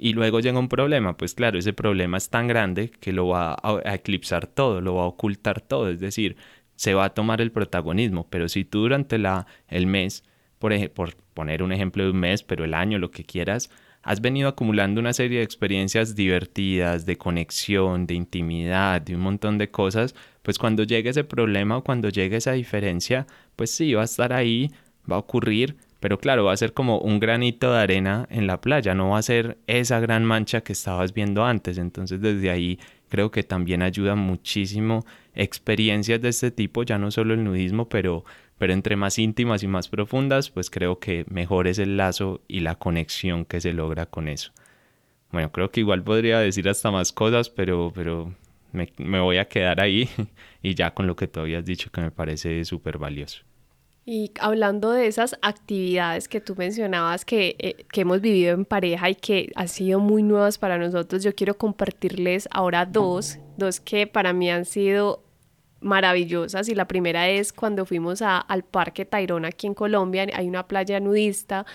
y luego llega un problema, pues claro, ese problema es tan grande que lo va a, eclipsar todo, lo va a ocultar todo, es decir, se va a tomar el protagonismo, pero si tú durante la, el mes, por, por poner un ejemplo de un mes, pero el año, lo que quieras, has venido acumulando una serie de experiencias divertidas, de conexión, de intimidad, de un montón de cosas, pues cuando llegue ese problema o cuando llegue esa diferencia, pues sí, va a estar ahí, va a ocurrir, pero claro, va a ser como un granito de arena en la playa, no va a ser esa gran mancha que estabas viendo antes. Entonces desde ahí creo que también ayuda muchísimo experiencias de este tipo, ya no solo el nudismo, pero, pero entre más íntimas y más profundas, pues creo que mejor es el lazo y la conexión que se logra con eso. Bueno, creo que igual podría decir hasta más cosas, pero, pero me, me voy a quedar ahí y ya con lo que tú habías dicho que me parece súper valioso. Y hablando de esas actividades que tú mencionabas que, eh, que, hemos vivido en pareja y que han sido muy nuevas para nosotros, yo quiero compartirles ahora dos, dos que para mí han sido maravillosas. Y la primera es cuando fuimos a, al Parque Tayrona aquí en Colombia, hay una playa nudista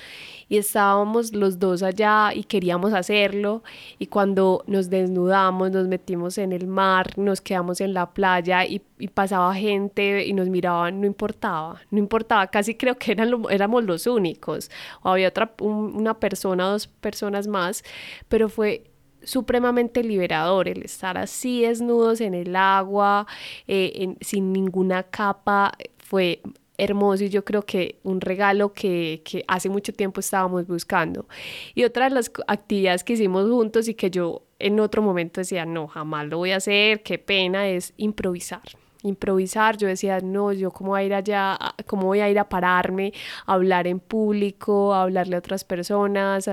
y estábamos los dos allá y queríamos hacerlo. Y cuando nos desnudamos, nos metimos en el mar, nos quedamos en la playa y, pasaba gente y nos miraban, no importaba, no importaba, casi creo que eran éramos los únicos. O había otra, una persona, dos personas más, pero fue supremamente liberador el estar así desnudos en el agua, eh, sin ninguna capa, fue hermoso y yo creo que un regalo que, que, hace mucho tiempo estábamos buscando. Y otra de las actividades que hicimos juntos y que yo en otro momento decía, no, jamás lo voy a hacer, qué pena, es improvisar improvisar, yo decía, no, yo cómo voy a ir allá, cómo voy a ir a pararme, a hablar en público, a hablarle a otras personas,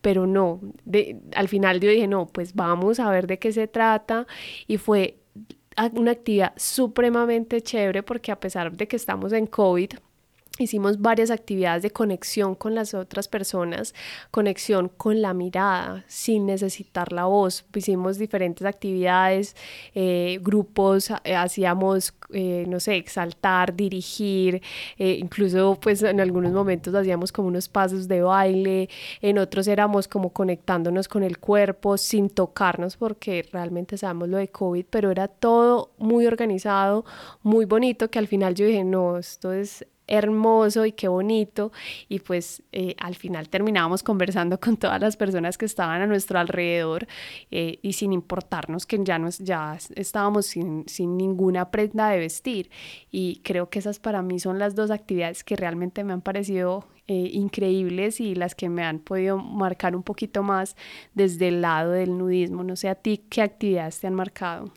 pero no, de, al final yo dije, no, pues vamos a ver de qué se trata y fue una actividad supremamente chévere porque a pesar de que estamos en COVID, Hicimos varias actividades de conexión con las otras personas, conexión con la mirada, sin necesitar la voz. Hicimos diferentes actividades, eh, grupos, eh, hacíamos, eh, no sé, exaltar, dirigir, incluso pues en algunos momentos hacíamos como unos pasos de baile, en otros éramos como conectándonos con el cuerpo sin tocarnos porque realmente sabemos lo de COVID, pero era todo muy organizado, muy bonito, que al final yo dije, no, esto es hermoso y qué bonito. Y pues eh, al final terminábamos conversando con todas las personas que estaban a nuestro alrededor eh, y sin importarnos que ya, nos, ya estábamos sin, sin, ninguna prenda de vestir. Y creo que esas para mí son las dos actividades que realmente me han parecido eh, increíbles y las que me han podido marcar un poquito más desde el lado del nudismo. No sé a ti qué actividades te han marcado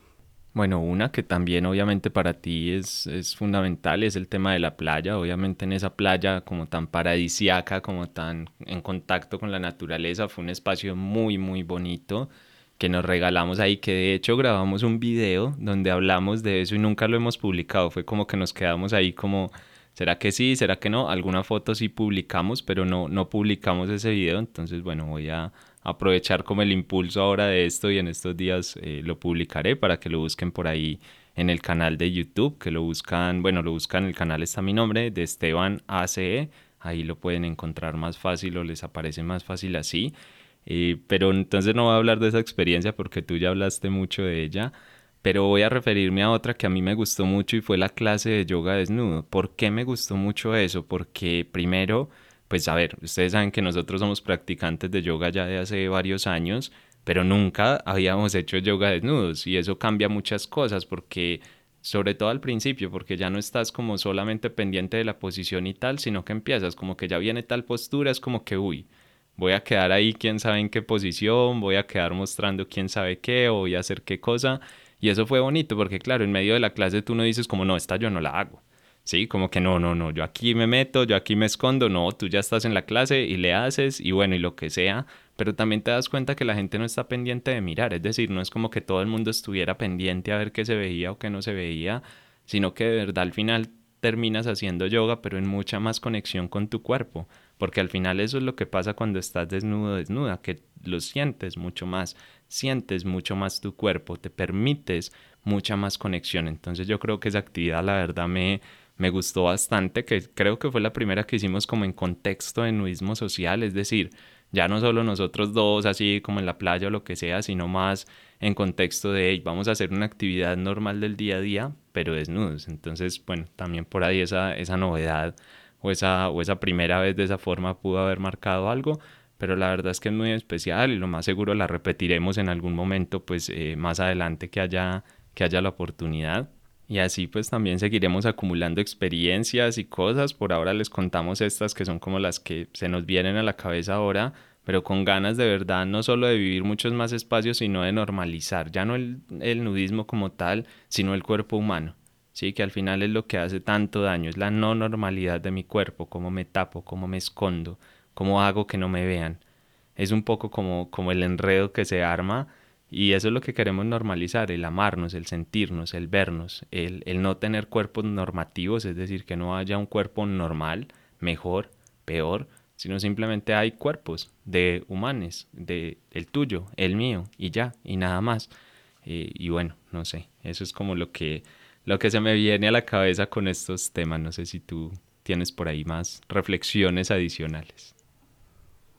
bueno, una que también obviamente para ti es, es, fundamental es el tema de la playa. Obviamente en esa playa como tan paradisiaca, como tan en contacto con la naturaleza, fue un espacio muy, muy bonito que nos regalamos ahí, que de hecho grabamos un video donde hablamos de eso y nunca lo hemos publicado. Fue como que nos quedamos ahí como, ¿será que sí? ¿Será que no? Alguna foto sí publicamos, pero no, no publicamos ese video. Entonces, bueno, voy a aprovechar como el impulso ahora de esto y en estos días eh, lo publicaré para que lo busquen por ahí en el canal de YouTube, que lo buscan, bueno, lo buscan, el canal está mi nombre, de Esteban ACE, ahí lo pueden encontrar más fácil o les aparece más fácil así. Eh, pero entonces no voy a hablar de esa experiencia porque tú ya hablaste mucho de ella, pero voy a referirme a otra que a mí me gustó mucho y fue la clase de yoga desnudo. ¿Por qué me gustó mucho eso? Porque primero pues a ver, ustedes saben que nosotros somos practicantes de yoga ya de hace varios años, pero nunca habíamos hecho yoga desnudos y eso cambia muchas cosas porque sobre todo al principio, porque ya no estás como solamente pendiente de la posición y tal, sino que empiezas como que ya viene tal postura, es como que, uy, voy a quedar ahí quién sabe en qué posición, voy a quedar mostrando quién sabe qué o voy a hacer qué cosa. Y eso fue bonito porque claro, en medio de la clase tú no dices como, no, esta yo no la hago. Sí, como que no, no, no, yo aquí me meto, yo aquí me escondo, no, tú ya estás en la clase y le haces y bueno, y lo que sea, pero también te das cuenta que la gente no está pendiente de mirar, es decir, no es como que todo el mundo estuviera pendiente a ver qué se veía o qué no se veía, sino que de verdad al final terminas haciendo yoga, pero en mucha más conexión con tu cuerpo, porque al final eso es lo que pasa cuando estás desnudo, desnuda, que lo sientes mucho más, sientes mucho más tu cuerpo, te permites mucha más conexión. Entonces yo creo que esa actividad la verdad me, me gustó bastante, que creo que fue la primera que hicimos como en contexto de nudismo social, es decir, ya no solo nosotros dos, así como en la playa o lo que sea, sino más en contexto de, vamos a hacer una actividad normal del día a día, pero desnudos. Entonces, bueno, también por ahí esa, esa novedad o esa, o esa primera vez de esa forma pudo haber marcado algo, pero la verdad es que es muy especial y lo más seguro la repetiremos en algún momento, pues eh, más adelante que haya, que haya la oportunidad. Y así pues también seguiremos acumulando experiencias y cosas. Por ahora les contamos estas que son como las que se nos vienen a la cabeza ahora, pero con ganas de verdad no solo de vivir muchos más espacios, sino de normalizar, ya no el, el nudismo como tal, sino el cuerpo humano. Sí, que al final es lo que hace tanto daño, es la no normalidad de mi cuerpo, cómo me tapo, cómo me escondo, cómo hago que no me vean. Es un poco como, como el enredo que se arma y eso es lo que queremos normalizar, el amarnos, el sentirnos, el vernos, el, el, no tener cuerpos normativos, es decir, que no haya un cuerpo normal, mejor, peor, sino simplemente hay cuerpos de humanos, de el tuyo, el mío, y ya, y nada más. Eh, y bueno, no sé, eso es como lo que, lo que se me viene a la cabeza con estos temas. No sé si tú tienes por ahí más reflexiones adicionales.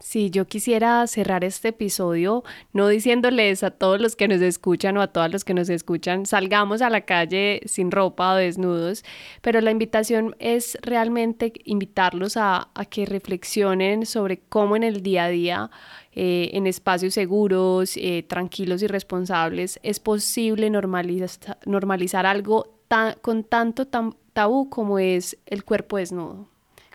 Sí, yo quisiera cerrar este episodio no diciéndoles a todos los que nos escuchan o a todos los que nos escuchan, salgamos a la calle sin ropa o desnudos, pero la invitación es realmente invitarlos a, que reflexionen sobre cómo en el día a día, eh, en espacios seguros, eh, tranquilos y responsables, es posible normalizar, normalizar algo con tanto tabú como es el cuerpo desnudo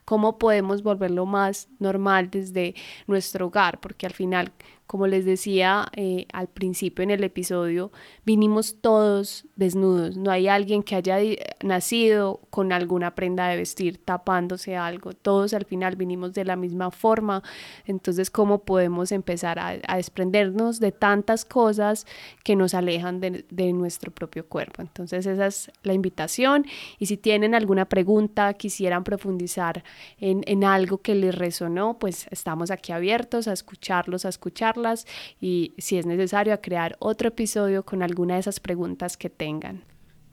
cómo podemos volverlo más normal desde nuestro hogar, porque al final como les decía eh, al principio en el episodio, vinimos todos desnudos. No hay alguien que haya nacido con alguna prenda de vestir tapándose algo. Todos al final vinimos de la misma forma. Entonces, ¿cómo podemos empezar a, desprendernos de tantas cosas que nos alejan de, nuestro propio cuerpo? Entonces, esa es la invitación. Y si tienen alguna pregunta, quisieran profundizar en, en algo que les resonó, pues estamos aquí abiertos a escucharlos, a escucharlos y si es necesario a crear otro episodio con alguna de esas preguntas que tengan.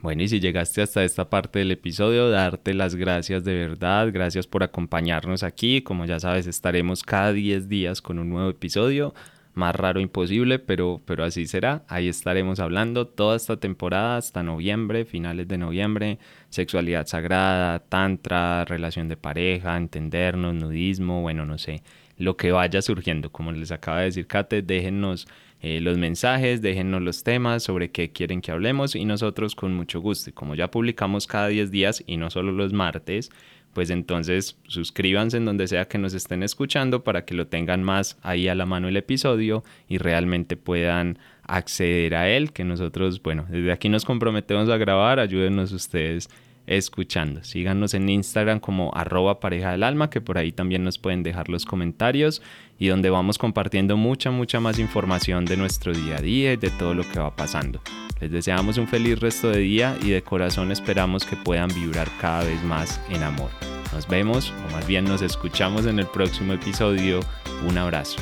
Bueno, y si llegaste hasta esta parte del episodio, darte las gracias de verdad, gracias por acompañarnos aquí. Como ya sabes, estaremos cada 10 días con un nuevo episodio. Más raro imposible, pero, pero así será. Ahí estaremos hablando toda esta temporada hasta noviembre, finales de noviembre. Sexualidad sagrada, tantra, relación de pareja, entendernos, nudismo, bueno, no sé lo que vaya surgiendo. Como les acaba de decir Kate, déjennos eh, los mensajes, déjennos los temas sobre qué quieren que hablemos y nosotros con mucho gusto. Y como ya publicamos cada 10 días y no solo los martes, pues entonces suscríbanse en donde sea que nos estén escuchando para que lo tengan más ahí a la mano el episodio y realmente puedan acceder a él, que nosotros, bueno, desde aquí nos comprometemos a grabar, ayúdenos ustedes escuchando. Síganos en Instagram como arroba pareja del alma, que por ahí también nos pueden dejar los comentarios y donde vamos compartiendo mucha, mucha más información de nuestro día a día y de todo lo que va pasando. Les deseamos un feliz resto de día y de corazón esperamos que puedan vibrar cada vez más en amor. Nos vemos, o más bien nos escuchamos en el próximo episodio. Un abrazo.